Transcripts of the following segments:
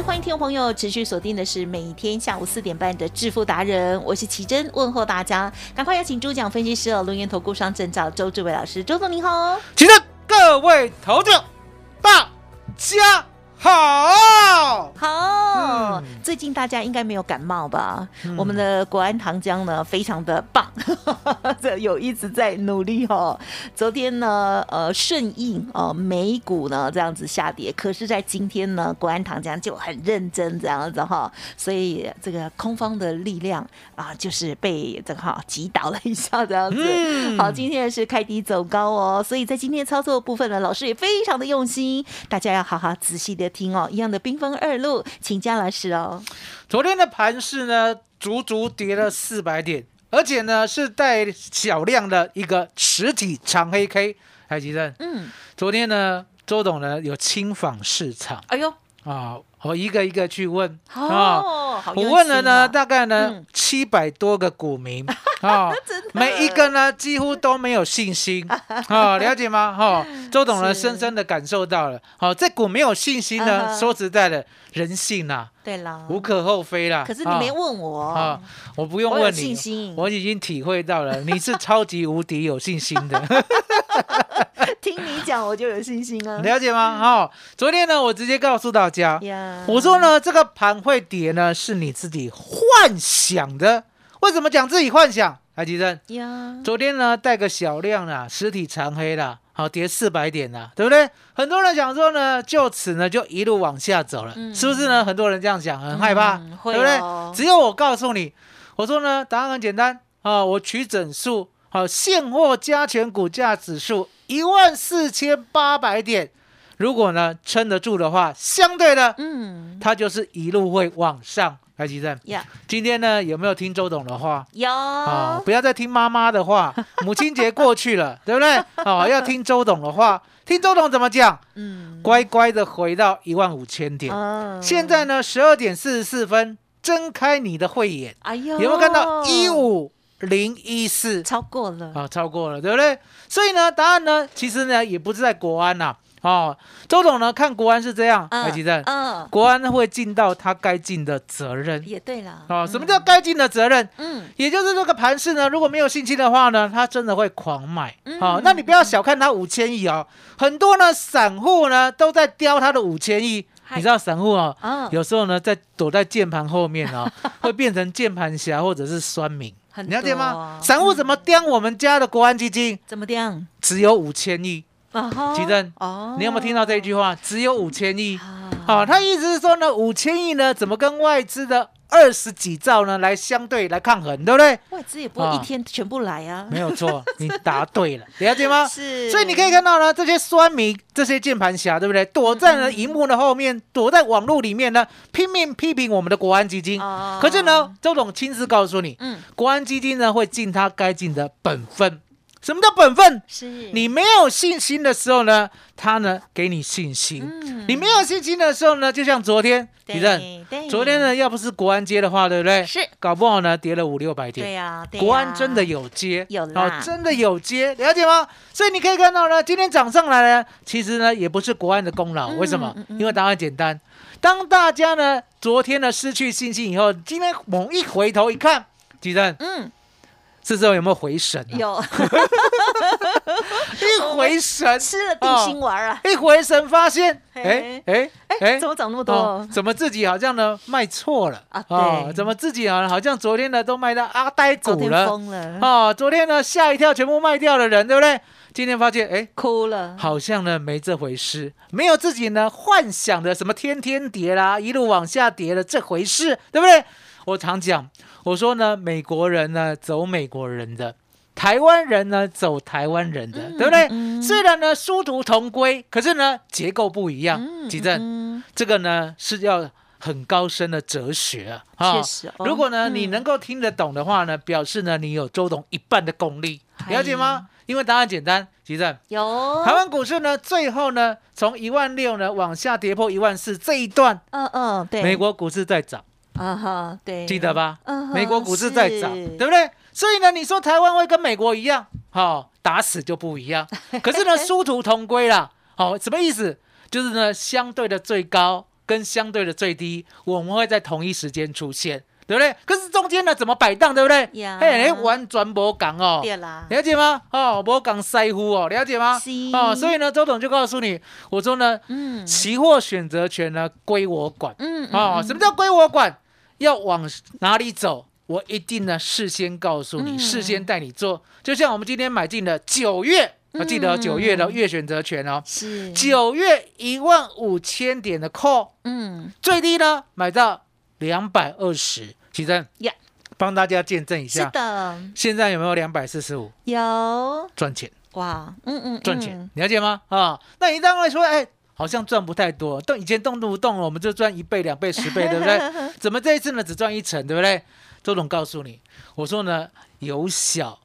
欢迎听众朋友持续锁定的是每天下午四点半的致富达人，我是奇珍，问候大家，赶快邀请主讲分析师，龙岩投顾商证照周志伟老师，周总您好。奇珍各位投者，大家好。好，嗯最近大家应该没有感冒吧？我们的国安糖浆呢，非常的棒，这 有一直在努力哦。昨天呢，呃，顺应哦美股呢这样子下跌，可是，在今天呢，国安糖浆就很认真这样子哈，所以这个空方的力量啊，就是被这个哈击倒了一下这样子。嗯好，今天是开低走高哦，所以在今天操作的部分呢，老师也非常的用心，大家要好好仔细的听哦。一样的兵分二路，请江老师哦。昨天的盘市呢，足足跌了四百点，而且呢是带小量的一个实体长黑 K。海吉正，嗯，昨天呢，周董呢有轻访市场哎呦，啊，我一个一个去问啊。哦，我用问了呢，大概呢嗯。七百多个股民 啊，每一个呢几乎都没有信心 啊，了解吗？哈，周董呢深深的感受到了，好，这股没有信心嗯呢，哼。说实在的，人性呐对啦，无可厚非啦。可是你没啊问我。啊，我不用问你，我已经体会到了，你是超级无敌有信心的，听你讲我就有信心啊。了解吗？哈，昨天呢，我直接告诉大家，呀，我说呢，这个盘会跌呢，是你自己幻想的。为什么讲自己幻想？海吉生，呀，昨天呢带个小量啦，实体长黑啦，好跌四百点啦，对不对？很多人想说呢，就此呢就一路往下走了，嗯是不是呢？很多人这样想，很害怕，对不对？哦只有我告诉你，我说呢，答案很简单啊，我取整数，好，现货加权股价指数一万四千八百点，如果呢撑得住的话，相对的，嗯，它就是一路会往上。台积电，呀，今天呢有没有听周董的话？有啊、不要再听妈妈的话。母亲节过去了，对不对？哦，要听周董的话，听周董怎么讲，嗯，乖乖的回到一万五千点。啊现在呢，十二点四十四分，睁开你的慧眼，哎呦，有没有看到一五零一四？超过了？啊，超过了，对不对？所以呢，答案呢，其实呢，也不是在国安呐、哦，周董呢看国安是这样，嗯台积电，嗯，国安会尽到他该尽的责任。也对啦。哦，什么叫该尽的责任？嗯？也就是这个盘势呢，如果没有信心的话呢，他真的会狂买。嗯好、那你不要小看他五千亿哦，很多呢散户呢都在雕他的五千亿。你知道散户哦，嗯，有时候呢在躲在键盘后面哦，会变成键盘侠或者是酸民，你了解吗？散户怎么刁我们家的国安基金？怎么样？只有五千亿，奇正哦，你有没有听到这一句话？只有五千亿。啊？好、他意思是说呢，五千亿呢，怎么跟外资的二十几兆呢来相对来抗衡，对不对？外资也不会一啊天全部来啊。没有错，你答对了，了解吗？是，所以你可以看到呢，这些酸民、这些键盘侠，对不对？躲在了荧幕的后面，躲在网络里面呢，拼命批评我们的国安基金。哦可是呢，，周董亲自告诉你，嗯，国安基金呢会尽他该尽的本分。什么叫本分？是。你没有信心的时候呢，他呢给你信心；嗯。你没有信心的时候呢，就像昨天，对李正，对。昨天呢要不是国安接的话，对不对？是。搞不好呢跌了五六百点。对呀，国安真的有接，有啦。哦，真的有接，了解吗？所以你可以看到呢，今天涨上来呢，其实呢也不是国安的功劳，嗯为什么？嗯？嗯。因为答案简单，当大家呢昨天呢失去信心以后，今天猛一回头一看，几正嗯，这时候有没有回神、啊？有 一回神，吃了定心丸啊！一回神发现，哎嘿哎哎，怎么涨那么多？哦，怎么自己好像呢卖错了啊哦对怎么自己啊好像昨天呢都卖到阿呆昨天股了疯了，哦，昨天呢吓一跳，全部卖掉的人，对不对？今天发现，哎，哭了。好像呢没这回事，没有自己呢幻想的什么天天跌啦，一路往下跌的这回事，对不对？我常讲，我说呢，美国人呢走美国人的，台湾人呢走台湾人的，对不对？嗯虽然呢殊途同归，可是呢结构不一样。嗯吉正，嗯这个呢是要很高深的哲学啊。啊确实哦如果呢嗯你能够听得懂的话呢，表示呢你有周董一半的功力，哎了解吗？因为答案简单，吉正。有台湾股市呢，最后呢，从一万六呢往下跌破一万四这一段，嗯嗯，对，美国股市在涨，啊哈，对，记得吧？美国股市在涨，是对不对？所以呢，你说台湾会跟美国一样，好、打死就不一样。可是呢，殊途同归啦。好、什么意思？就是呢，相对的最高跟相对的最低，我们会在同一时间出现，对不对？可是中间呢，怎么摆荡，对不对？呀嘿，完全无讲哦。对啦，了解吗？哦，无讲腮乎哦，了解吗是？哦，所以呢，周董就告诉你，我说呢，嗯期货选择权呢归我管。嗯哦，什么叫归我管？要往哪里走？我一定呢事先告诉你，嗯。事先带你做。就像我们今天买进的九月，我记得嗯。九月的月选择权哦，是。九月一万五千点的 call，嗯。最低呢买到两百二十，奇珍呀，帮大家见证一下。是下，的，现在有没有两百四十五？有。赚钱？哇，嗯嗯，赚钱嗯，了解吗？啊，那你当然会说，哎，好像赚不太多，动以前动不动我们就赚一倍、两倍、十倍，对不对？怎么这一次呢只赚一成，对不对？周总告诉你，我说呢由小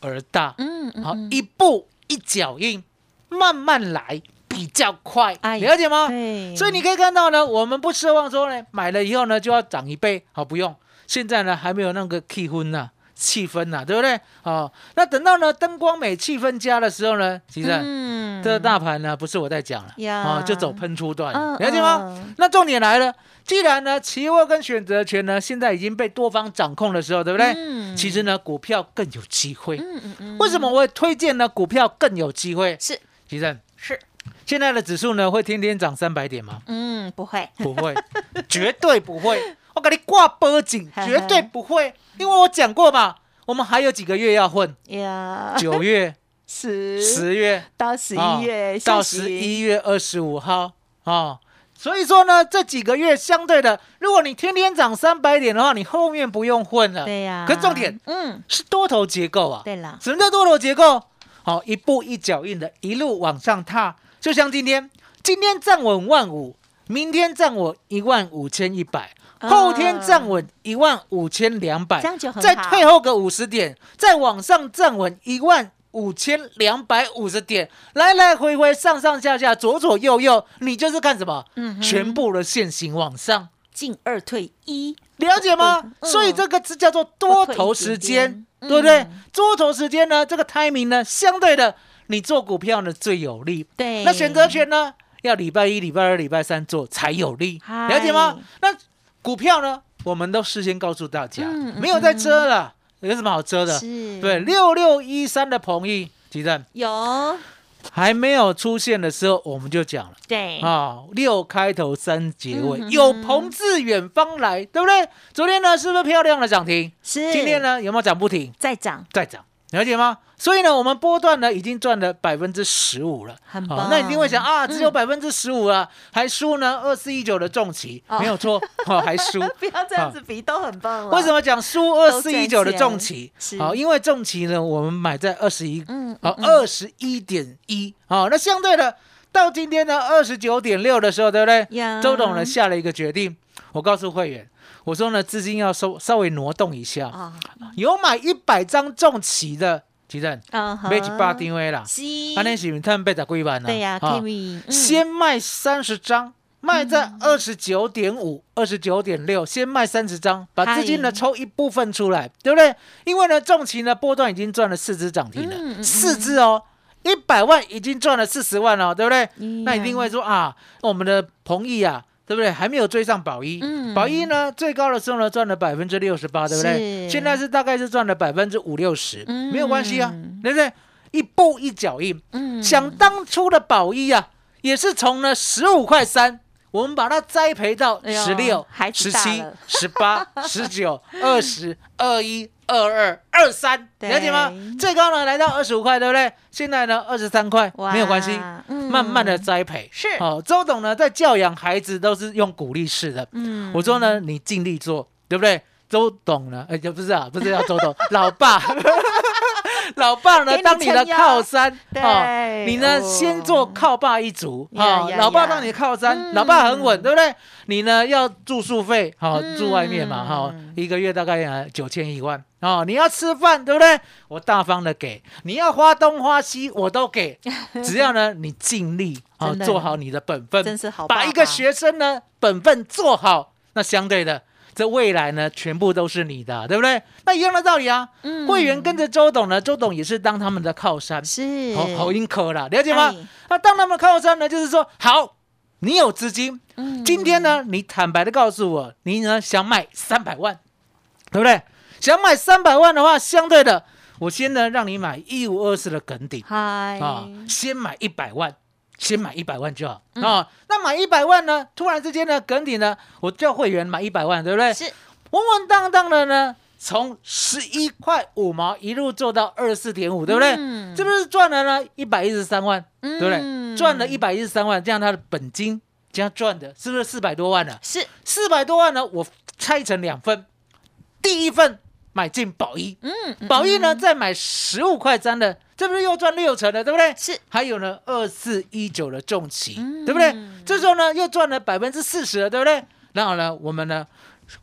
而大，嗯嗯，好，嗯一步一脚印，慢慢来比较快，哎了解吗？对，所以你可以看到呢，我们不奢望说呢，买了以后呢就要涨一倍，好不用。现在呢还没有那个气氛呐、气氛呐、对不对？哦，那等到呢灯光美、气氛佳的时候呢，其实、嗯这个大盘呢不是我在讲了，呀哦，就走喷出段，嗯了解吗？嗯那重点来了，既然呢期货跟选择权呢现在已经被多方掌控的时候，对不对？嗯其实呢股票更有机会。嗯嗯嗯，为什么我会推荐呢？股票更有机会。是其实是，现在的指数呢会天天涨三百点吗？嗯，不会，不会，绝对不会。我给你挂波景，绝对不会，因为我讲过嘛，我们还有几个月要混，呀，九月、十。十月。到十啊一月到十一月二十五号啊。所以说呢，这几个月相对的，如果你天天涨三百点的话，你后面不用混了。对呀，可是重点嗯，是多头结构啊。对了，什么叫多头结构？好，一步一脚印的，一路往上踏。就像今天，今天站稳万五，明天站稳一万五千一百，啊后天站稳一万五千两百，这样就很好再退后个五十点，再往上站稳一万五千两百五十点，来来回回上上下下，左左右右，你就是看什么？嗯全部的线型往上。进二退一，了解吗？嗯所以这个字叫做多头时间，嗯对不对？多头时间呢，这个 timing 呢，相对的，你做股票呢最有利。对，那选择权呢，要礼拜一、礼拜二、礼拜三做才有利，嗨了解吗？那股票呢，我们都事先告诉大家，没有在遮了，有什么好遮的？是，对，六六一三的彭毅，吉正有，还没有出现的时候，我们就讲了。对，啊，六开头三结尾，嗯有朋自远方来，对不对？昨天呢，是不是漂亮的涨停？是，今天呢，有没有涨不停？再涨，再涨，了解吗？所以呢，我们波段呢已经赚了百分之十五了。很棒，好那一定会想啊，只有嗯百分之十五啊，还输呢二四一九的重旗，哦没有错，哦，还输。不要这样子比，都很棒了。为什么讲输二四一九的重旗？是好，因为重旗呢，我们买在二十一，嗯好，二十一点一，好，那相对的，到今天呢二十九点六的时候，对不对？周董呢下了一个决定，我告诉会员，我说呢资金要稍稍微挪动一下，啊？有买一百张重旗的，其实嗯哼，买一百张的啦，是，安尼是不是他们被咋几万呢？对呀先卖三十张。卖在二十九点五、二十九点六，先卖三十张，把资金呢抽一部分出来，对不对？因为呢，重旗呢波段已经赚了四只涨停了，嗯嗯四只哦，一百万已经赚了四十万哦，对不对？嗯那一定会说啊，我们的彭毅啊，对不对？还没有追上宝一，嗯。宝一呢最高的时候呢赚了百分之六十八，对不对？是。现在是大概是赚了百分之五六十，嗯。没有关系啊，对不对？一步一脚印，嗯。想当初的宝一啊，也是从呢十五块三，我们把它栽培到十六、十七、十八、十九、二十、二一、二二、二三，对了解吗？最高呢来到二十五块，对不对？现在呢二十三块，没有关系，嗯慢慢的栽培。是哦，周董呢在教养孩子都是用鼓励式的。嗯我说呢，你尽力做，对不对？周董呢，哎，不是啊，不是叫周董，老爸，老爸呢当你的靠山对。哦，你呢哦。先做靠爸一族啊，老爸呀当你的靠山，嗯。老爸很稳，对不对？你呢要住宿费，好嗯。住外面嘛，哈，一个月大概呃九千一万哦，你要吃饭，对不对？我大方的给，你要花东花西我都给，只要呢你尽力啊做好你的本分，真是好爸爸。把一个学生呢本分做好，那相对的，这未来呢全部都是你的，对不对？那一样的道理啊。嗯会员跟着周董呢，周董也是当他们的靠山，是好好音可了，了解吗哎？那当他们的靠山呢，就是说，好，你有资金，嗯今天呢，你坦白的告诉我，你呢想买三百万，对不对？想买三百万的话，相对的，我先呢让你买一五二四的梗顶。嗨啊，先买一百万，先买一百万就好嗯啊。那买一百万呢，突然之间呢，梗底呢，我叫会员买一百万，对不对？是稳稳当当的呢，从十一块五毛一路做到二十四点五，对不对？嗯这不是赚了呢一百一十三万，对对不对？赚了一百一十三万，这样他的本金这样赚的，是不是四百多万了？是四百多万呢，我拆成两份，第一份买进宝一，嗯宝一呢再买十五块三的，这不是又赚六成了，对不对？是还有呢二四一九的重旗，嗯对不对？这时候呢又赚了百分之四十了，对不对？然后呢我们呢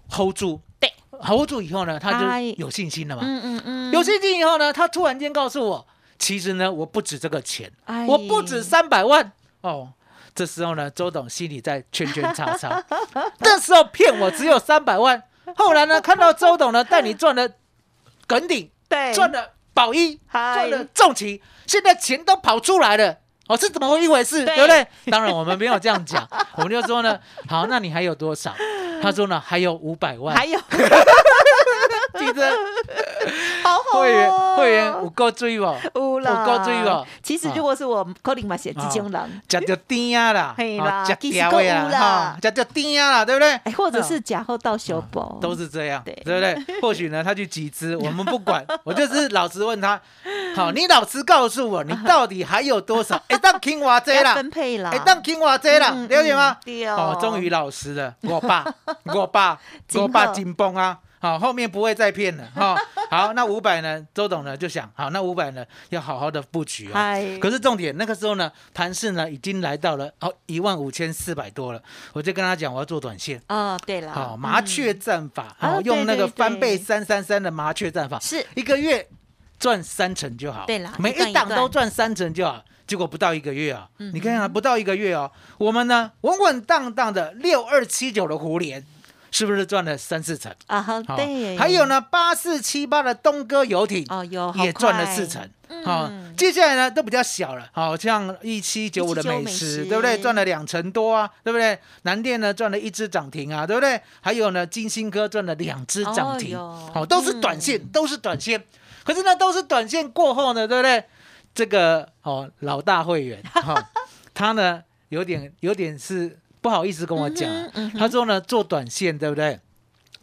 hold 住，对，hold 住以后呢他哎就有信心了嘛。嗯嗯嗯有信心以后呢，他突然间告诉我，其实呢我不止这个钱，哎我不止三百万哦。这时候呢，周董心里在圈圈叉叉。那时候骗我只有三百万，后来呢，看到周董呢带你赚了耿鼎，对赚了宝一，赚了重旗，现在钱都跑出来了。哦，是怎么一回事，对对不对？当然我们没有这样讲，我们就说呢，好，那你还有多少？他说呢，还有五百万。还有 记得会员哦会员有够追哦，有啦有够追哦。其实如果是我，可能嘛写这种人，食着甜啊啦，嘿啦其实条的还有啦哈，食着甜啊啦，对不对？哎，或者是假后到修补，都是这样，对对不对？或许呢，他去集资，我们不管，我就是老实问他，好，你老实告诉我，你到底还有多少？哎，当听我这啦，要分配啦，哎，当听我这啦，嗯了解吗哦，终于老实了，我爸，我爸，我爸好紧绷啊。好，后面不会再骗了哈。好，那五百呢？周董呢就想，好，那五百呢要好好的布局啊。嗨，可是重点，那个时候呢，盘势呢已经来到了哦一万五千四百多了，我就跟他讲我要做短线。哦，对了，好，麻雀战法，啊好，用那个翻倍三三三的麻雀战法，是一个月赚三成就好。对啦每一档都赚三成就好。结果不到一个月啊，嗯你看看不到一个月哦，我们呢稳稳当当的六二七九的胡联，是不是赚了三四成？啊哈，对，还有，呢八四七八的东哥游艇，哦，有也赚了四成。好、嗯接下来呢都比较小了，好像一七九五的美食，美食对不对？赚了两成多啊，对不对？南电呢赚了一只涨停啊，对不对？还有呢金星科赚了两只涨停，哦好、都是短线，都是短线。可是呢，都是短线过后呢，对不对？这个哦，老大会员哈、他呢有点有点是不好意思跟我讲啊、嗯嗯他说呢做短线，对不对？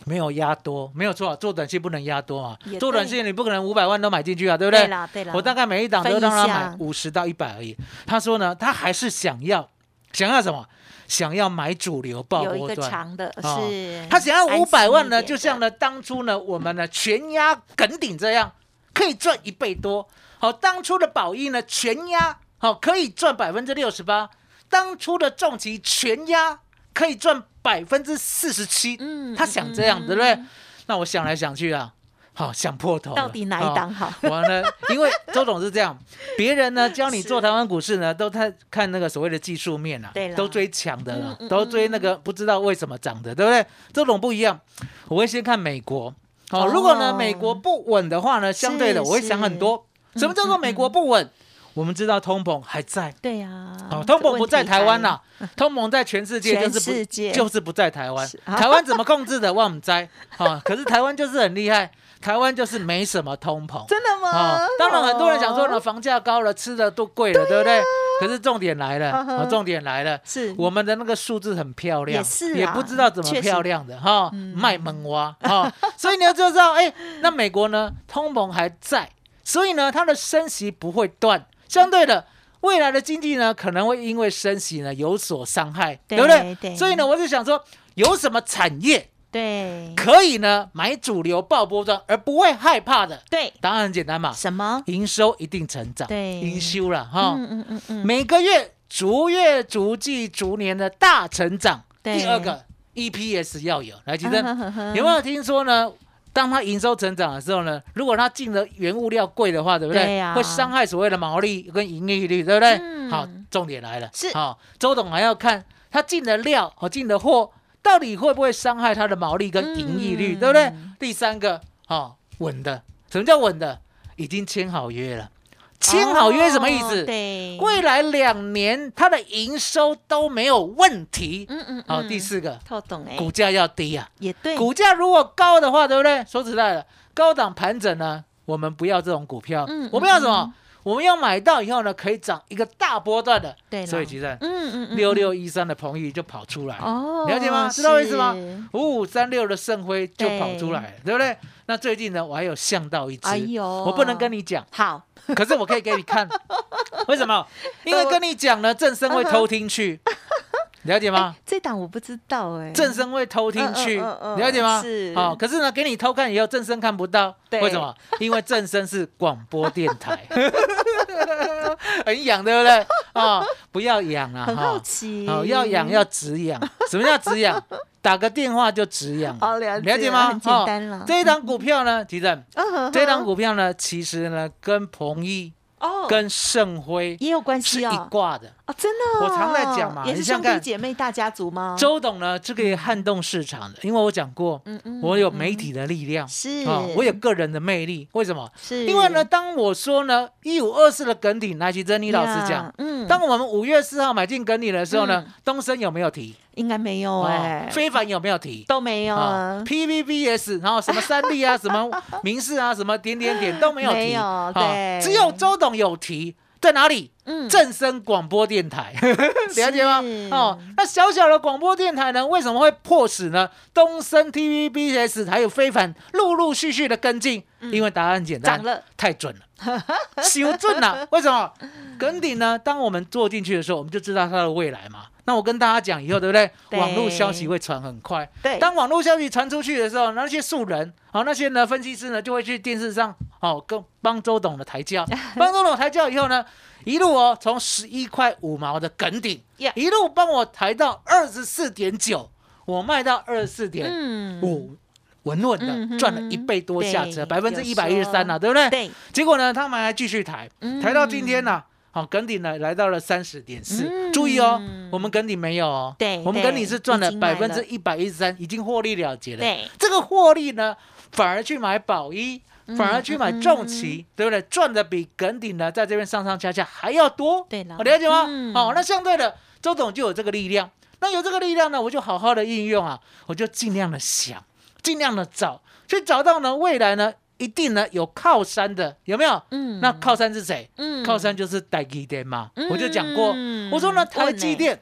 没有压多，没有错、啊，做短线不能压多啊。做短对线你不可能五百万都买进去啊，对不对？对啦对啦，我大概每一档都让他下买五十到一百而已。他说呢，他还是想要想要什么？想要买主流爆有一个波段。长的哦是，他想要五百心万呢，就像呢当初呢我们呢全压梗顶这样，可以赚一倍多。好，当初的宝一呢全压，好可以赚百分之六十八。当初的重疾全压可以赚百分之四十七。嗯他想这样，对不对？那我想来想去啊，好想破头。到底哪一档好？完了，因为周总是这样，别人呢 教你做台湾股市呢，都太看那个所谓的技术面啊对，啦都追强的了都追那个不知道为什么涨的，对不对？周总不一样，我会先看美国。好，哦如果呢美国不稳的话呢，相对的我会想很多。什么叫做美国不稳？我们知道通膨还在。对呀，哦，通膨不在台湾呐呐、，通膨在全世界全就是不世界就是不在台湾。啊台湾怎么控制的？我们在啊，可是台湾就是很厉害，台湾就是没什么通膨。真的吗？啊，当然很多人想说呢，哦，房价高了，吃的都贵了，对不对？可是重点来了，重点来了，是我们的那个数字很漂亮，也是啊也不知道怎么漂亮的哈，嗯卖萌蛙哈，所以你要就知道，哎，那美国呢，通膨还在，所以呢，它的升息不会断，相对的。未来的经济呢，可能会因为升息呢有所伤害，对不对？对所以呢，我就想说，有什么产业对可以呢买主流爆波段而不会害怕的？对，答案很简单嘛，什么？营收一定成长，对营收了哈，嗯嗯嗯嗯，每个月逐月、逐季、逐年的大成长。对第二个 EPS 要有，来，吉珍，嗯 有没有听说呢？当它营收成长的时候呢，如果它进的原物料贵的话，对不对？会伤害所谓的毛利跟盈利率，对不对？嗯好，重点来了，是好，周董还要看他进的料和进的货到底会不会伤害他的毛利跟盈利率，嗯对不对？第三个，好，稳的，什么叫稳的？已经签好约了，签好约什么意思？哦对，未来两年它的营收都没有问题。嗯嗯，好，嗯第四个，透懂哎，股价要低啊。也对，股价如果高的话，对不对？说实在的，高档盘整呢，我们不要这种股票。嗯我们要什嗯么？我们要买到以后呢，可以涨一个大波段的。对所以其实嗯嗯嗯，六六一三的彭宇就跑出来，哦，了解吗知道我意思吗？五五三六的盛辉就跑出来了，对不对？那最近呢，我还有象到一只，哎呦，我不能跟你讲，好，可是我可以给你看，为什么？因为跟你讲呢，正生会偷听去，了解吗？这档我不知道哎，正生会偷听去，嗯嗯嗯嗯了解吗？是好、可是呢，给你偷看以后，正生看不到，对为什么？因为正生是广播电台，很痒，对不对？啊、不要痒啊，很好奇，好、要痒要止痒。什么叫止痒？打个电话就止痒，哦，了了解吗？很简单了哦。这一档股票呢，其实嗯这一档股票呢，其实呢，跟鹏毅、哦，跟盛辉也有关是一哦，挂的。哦，真的哦，我常在讲嘛也是兄弟你姐妹大家族吗？周董呢，这个也撼动市场的，因为我讲过，嗯嗯我有媒体的力量，是啊，我有个人的魅力。为什么？是因为呢，当我说呢，一五二四的梗顶，来，其珍妮老师讲呀，嗯，当我们五月四号买进梗顶的时候呢嗯，东升有没有提？应该没有哎哦，非凡有没有提？都没有啊啊，，PVBS，然后什么三立啊，什么 明视啊，什么点点点都没有提，没有啊对只有周董有提，在哪里？嗯正声广播电台，了解吗？哦，那小小的广播电台呢，为什么会迫使呢？东升 TVBS 还有非凡陆陆续续的跟进，因为答案简单，太准了，修准了。为什么？耿鼎呢？当我们做进去的时候，我们就知道它的未来嘛。那我跟大家讲以后，对不对？对。网络消息会传很快。对，当网络消息传出去的时候，那些素人，好、那些呢分析师呢，就会去电视上，哦，跟帮周董的抬轿，帮周董抬轿以后呢，一路哦，从十一块五毛的梗顶一路帮我抬到二十四点九，我卖到二十四点嗯，五，稳稳的赚了一倍多下车，百分之一百一十三说了，对不对？对，结果呢，他们还继续抬，嗯。抬到今天呢、好，梗顶呢来到了三十点四，嗯注意哦，我们梗顶没有哦，对我们梗顶是赚了百分之一百一十三，已经获利了结了。对，这个获利呢，反而去买宝一，嗯反而去买重旗，对不对？赚的比梗顶呢在这边上上下下还要多。对了我了解吗？嗯哦，那相对的，周董就有这个力量。那有这个力量呢，我就好好的应用啊，我就尽量的想，尽量的找，去找到呢未来呢一定呢有靠山的，有没有？嗯那靠山是谁？嗯靠山就是台积电嘛，嗯我就讲过，我说呢，台积电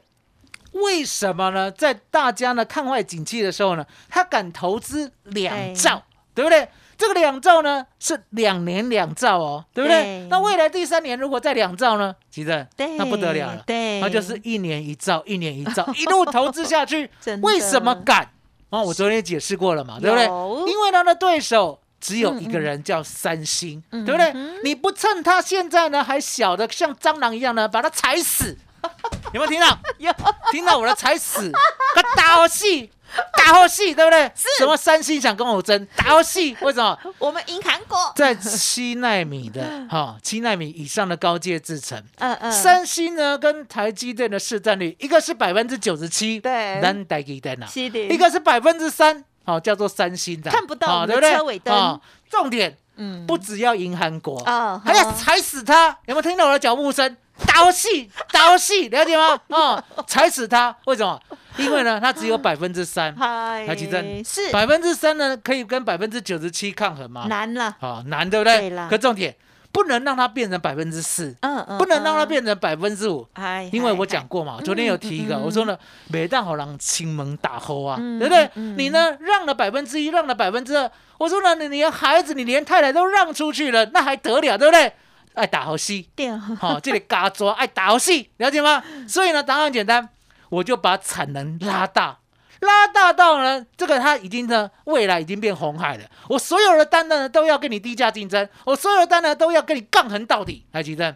为什么呢？在大家呢看坏景气的时候呢，他敢投资两兆，对不对？这个两兆呢是两年两兆哦，对不对？对那未来第三年如果再两兆呢，其实对，那不得了了，对，那就是一年一兆，一年一兆，一路投资下去 为什么敢？哦，我昨天也解释过了嘛，对不对？因为他的对手只有一个人叫三星，嗯对不对？嗯你不趁他现在呢还小的像蟑螂一样呢，把他踩死，有没有听到？有。听到我的踩死，他打好戏，打好戏，对不对？什么三星想跟我争，打好戏，为什么？我们赢韩国，在七纳米的哈七纳米以上的高阶制程，嗯嗯，三星呢跟台积电的市占率，一个是百分之九十七，对咱台积电啊，是的，一个是百分之三，好叫做三星的，看不到对不对？车尾灯好重点嗯不只要赢韩国哦还要踩死他。有没有听到我的脚步声？刀戏，刀戏，了解吗？哦，踩死他，为什么？因为呢，它只有百分之三，嗨，台积电是百分之三呢，可以跟百分之九十七抗衡吗？难了，啊，难，对不对？对啦可重点不能让它变成百分之四，嗯嗯，不能让它嗯，变成百分之五。哎，因为我嗨讲，过嘛，昨天有提一个，我说呢，每当好让亲门打后啊，嗯对不对？嗯你呢让了百分之一，让了百分之二，我说呢，你连孩子，你连太太都让出去了，那还得了，对不对？爱打好戏，对，好、这里嘎抓爱打好戏，了解吗？所以呢，答案很简单，我就把产能拉大，拉大到呢，这个它已经呢，未来已经变红海了。我所有的单呢都要跟你低价竞争，我所有的单呢都要跟你杠横到底。台积电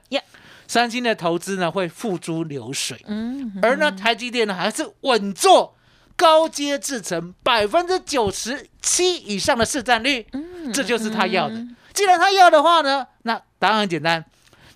三星的投资呢会付诸流水，嗯，而呢台积电呢还是稳坐高阶制程百分之九十七以上的市占率，嗯这就是他要的。既然他要的话呢，那答案很简单，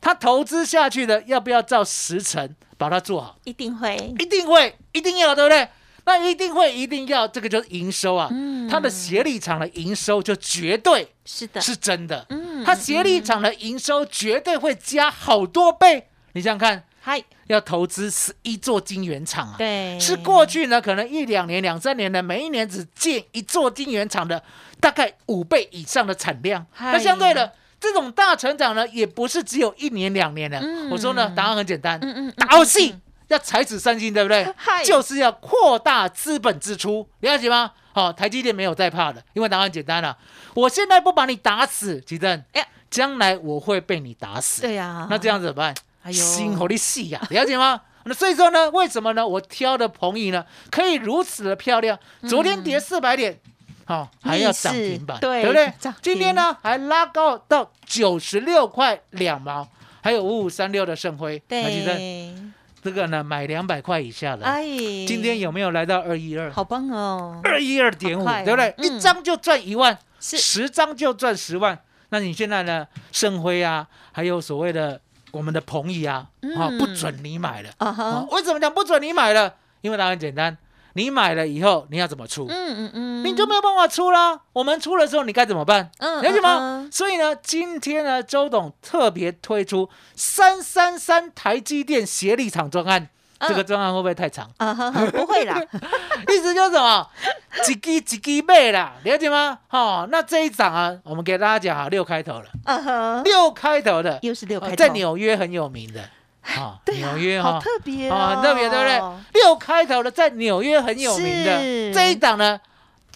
他投资下去的要不要照十成把它做好？一定会，一定会，一定要，对不对？那一定会，一定要，这个就是营收啊。嗯。它的协力厂的营收就绝对是的，是真的，嗯它协力厂的营收绝对会加好多倍。你想想看，嗨，要投资十一座晶圆厂啊，对，是过去呢可能一两年、两三年呢，每一年只建一座晶圆厂的大概五倍以上的产量。那相对的，这种大成长呢，也不是只有一年两年的。嗯。我说呢，答案很简单，嗯嗯嗯打游戏要才子三星，对不对？就是要扩大资本支出，了解吗？好、台积电没有在怕的，因为答案简单了、我现在不把你打死，吉正哎，将来我会被你打死。对呀，那这样怎么办？哎呦心好力细呀，了解吗？那所以说呢，为什么呢？我挑的鹏益呢，可以如此的漂亮。昨天跌四百点，好、还要涨停板，对对不对？今天呢，还拉高到九十六块两毛，还有五五三六的盛辉，对，这个呢，买两百块以下的，哎，今天有没有来到二一二？好棒哦，二一二点五对不对？嗯一张就赚一万，十张就赚十万。那你现在呢？盛辉啊，还有所谓的我们的鹏益啊，啊，嗯不准你买了。为什么讲不准你买了？因为答案很简单，你买了以后你要怎么出？嗯嗯嗯，你就没有办法出啦。我们出的时候你该怎么办？嗯了解吗？所以呢，今天呢，周董特别推出三三三台积电协力厂专案。嗯这个专案会不会太长？啊哈，不会啦，意思就是什么？几几几几倍啦，了解吗？哦，那这一档啊，我们给大家讲啊，六开头了，啊哈，六开头的，又是六开头，呃在纽约很有名的 啊，纽约哈，好特别啊，哦，很特别，对不对？六开头的在纽约很有名的是。这一档呢，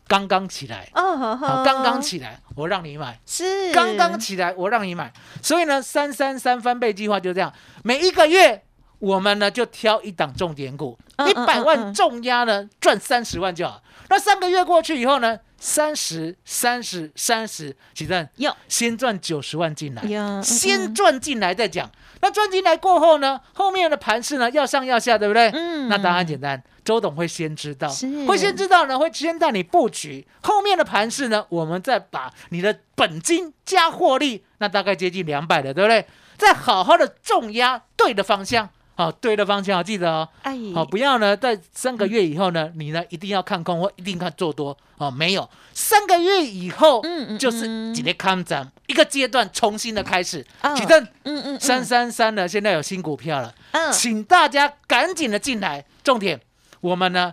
刚刚起来，哦，好好，刚刚起来，我让你买，是。刚刚起来，我让你买。所以呢，三三三翻倍计划就这样，每一个月我们呢就挑一档重点股，嗯一百万重压呢赚三十万就好。那三个月过去以后呢，三十、三十、三十，几阵要先赚九十万进来，先赚进来再讲。那赚进来过后呢，后面的盘势呢要上要下，对不对？嗯那答案简单，周董会先知道是，会先知道呢，会先带你布局。后面的盘势呢，我们再把你的本金加获利，那大概接近两百了，对不对？再好好的重压对的方向，好、对的方向，记得哦。哎，好、不要呢，在三个月以后呢，你呢一定要看空或一定看做多。哦，没有，三个月以后，嗯嗯就是嗯。几个看涨一个阶段重新的开始。啊启正嗯嗯三三三呢，现在有新股票了，嗯。请大家赶紧的进来。重点，我们呢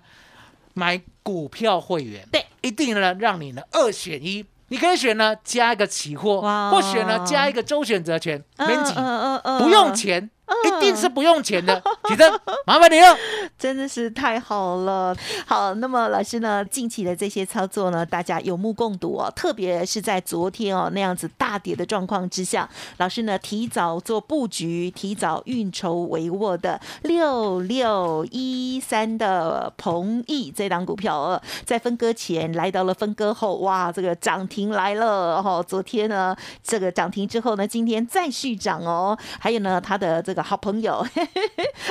买股票会员，对，一定呢让你呢二选一。你可以选呢加一个期货，或选呢加一个周选择权，免紧，嗯嗯。不用钱，一定是不用钱的。启正，麻烦你了。真的是太好了。好，那么老师呢，近期的这些操作呢，大家有目共睹哦。特别是在昨天哦那样子大跌的状况之下，老师呢提早做布局，提早运筹帷幄的六六一三的鹏益这档股票哦，在分割前来到了分割后，哇，这个涨停来了哦。昨天呢，这个涨停之后呢，今天再续涨哦。还有呢，它的这个好朋友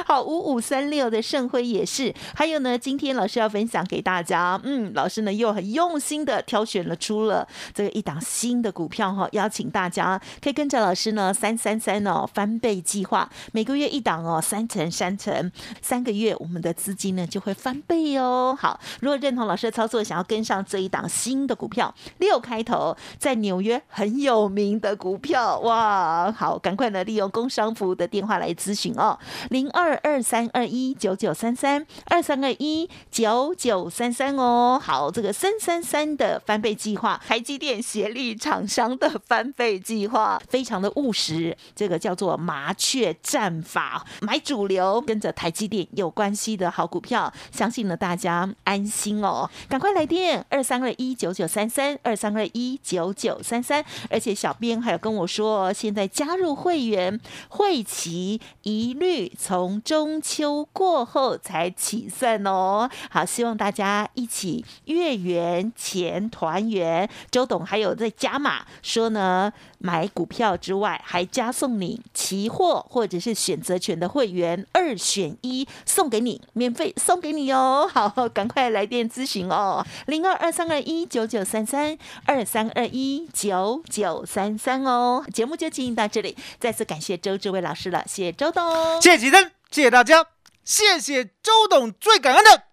好，五五三六的盛辉也是。还有呢，今天老师要分享给大家，嗯，老师呢又很用心的挑选了出了这个一档新的股票哈，邀请大家可以跟着老师呢三三三哦翻倍计划，每个月一档哦，三成三成，三个月我们的资金呢就会翻倍哦。好，如果认同老师的操作，想要跟上这一档新的股票，六开头，在纽约很有名的股票哇，好，赶快呢利用工商服务的电话来咨询哦，零二二三二一九九三三二三二一九九三三哦。好，这个三三三的翻倍计划，台积电协力厂商的翻倍计划，非常的务实，这个叫做麻雀战法，买主流，跟着台积电有关系的好股票，相信呢大家安心哦，赶快来电二三二一九九三三二三二一九九三三，而且小编还有跟我说，现在加入会员会期一律从中秋过后才起算哦。好，希望大家一起月圆钱团圆。周董还有在加码说呢，买股票之外还加送你期货或者是选择权的会员二选一送给你，免费送给你哦。好，赶快来电咨询哦，零二二三二一九九三三二三二一九九三三哦。节目就进行到这里，再次感谢周志伟老师了，谢周董，谢谢吉登，谢谢大家，谢谢周董，最感恩的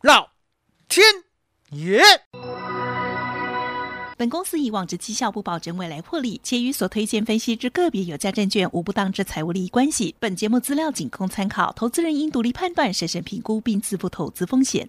老天爷。本公司以往之绩效不保证未来获利，且与所推荐分析之个别有价证券无不当之财务利益关系。本节目资料仅供参考，投资人应独立判断、审慎评估并自负投资风险。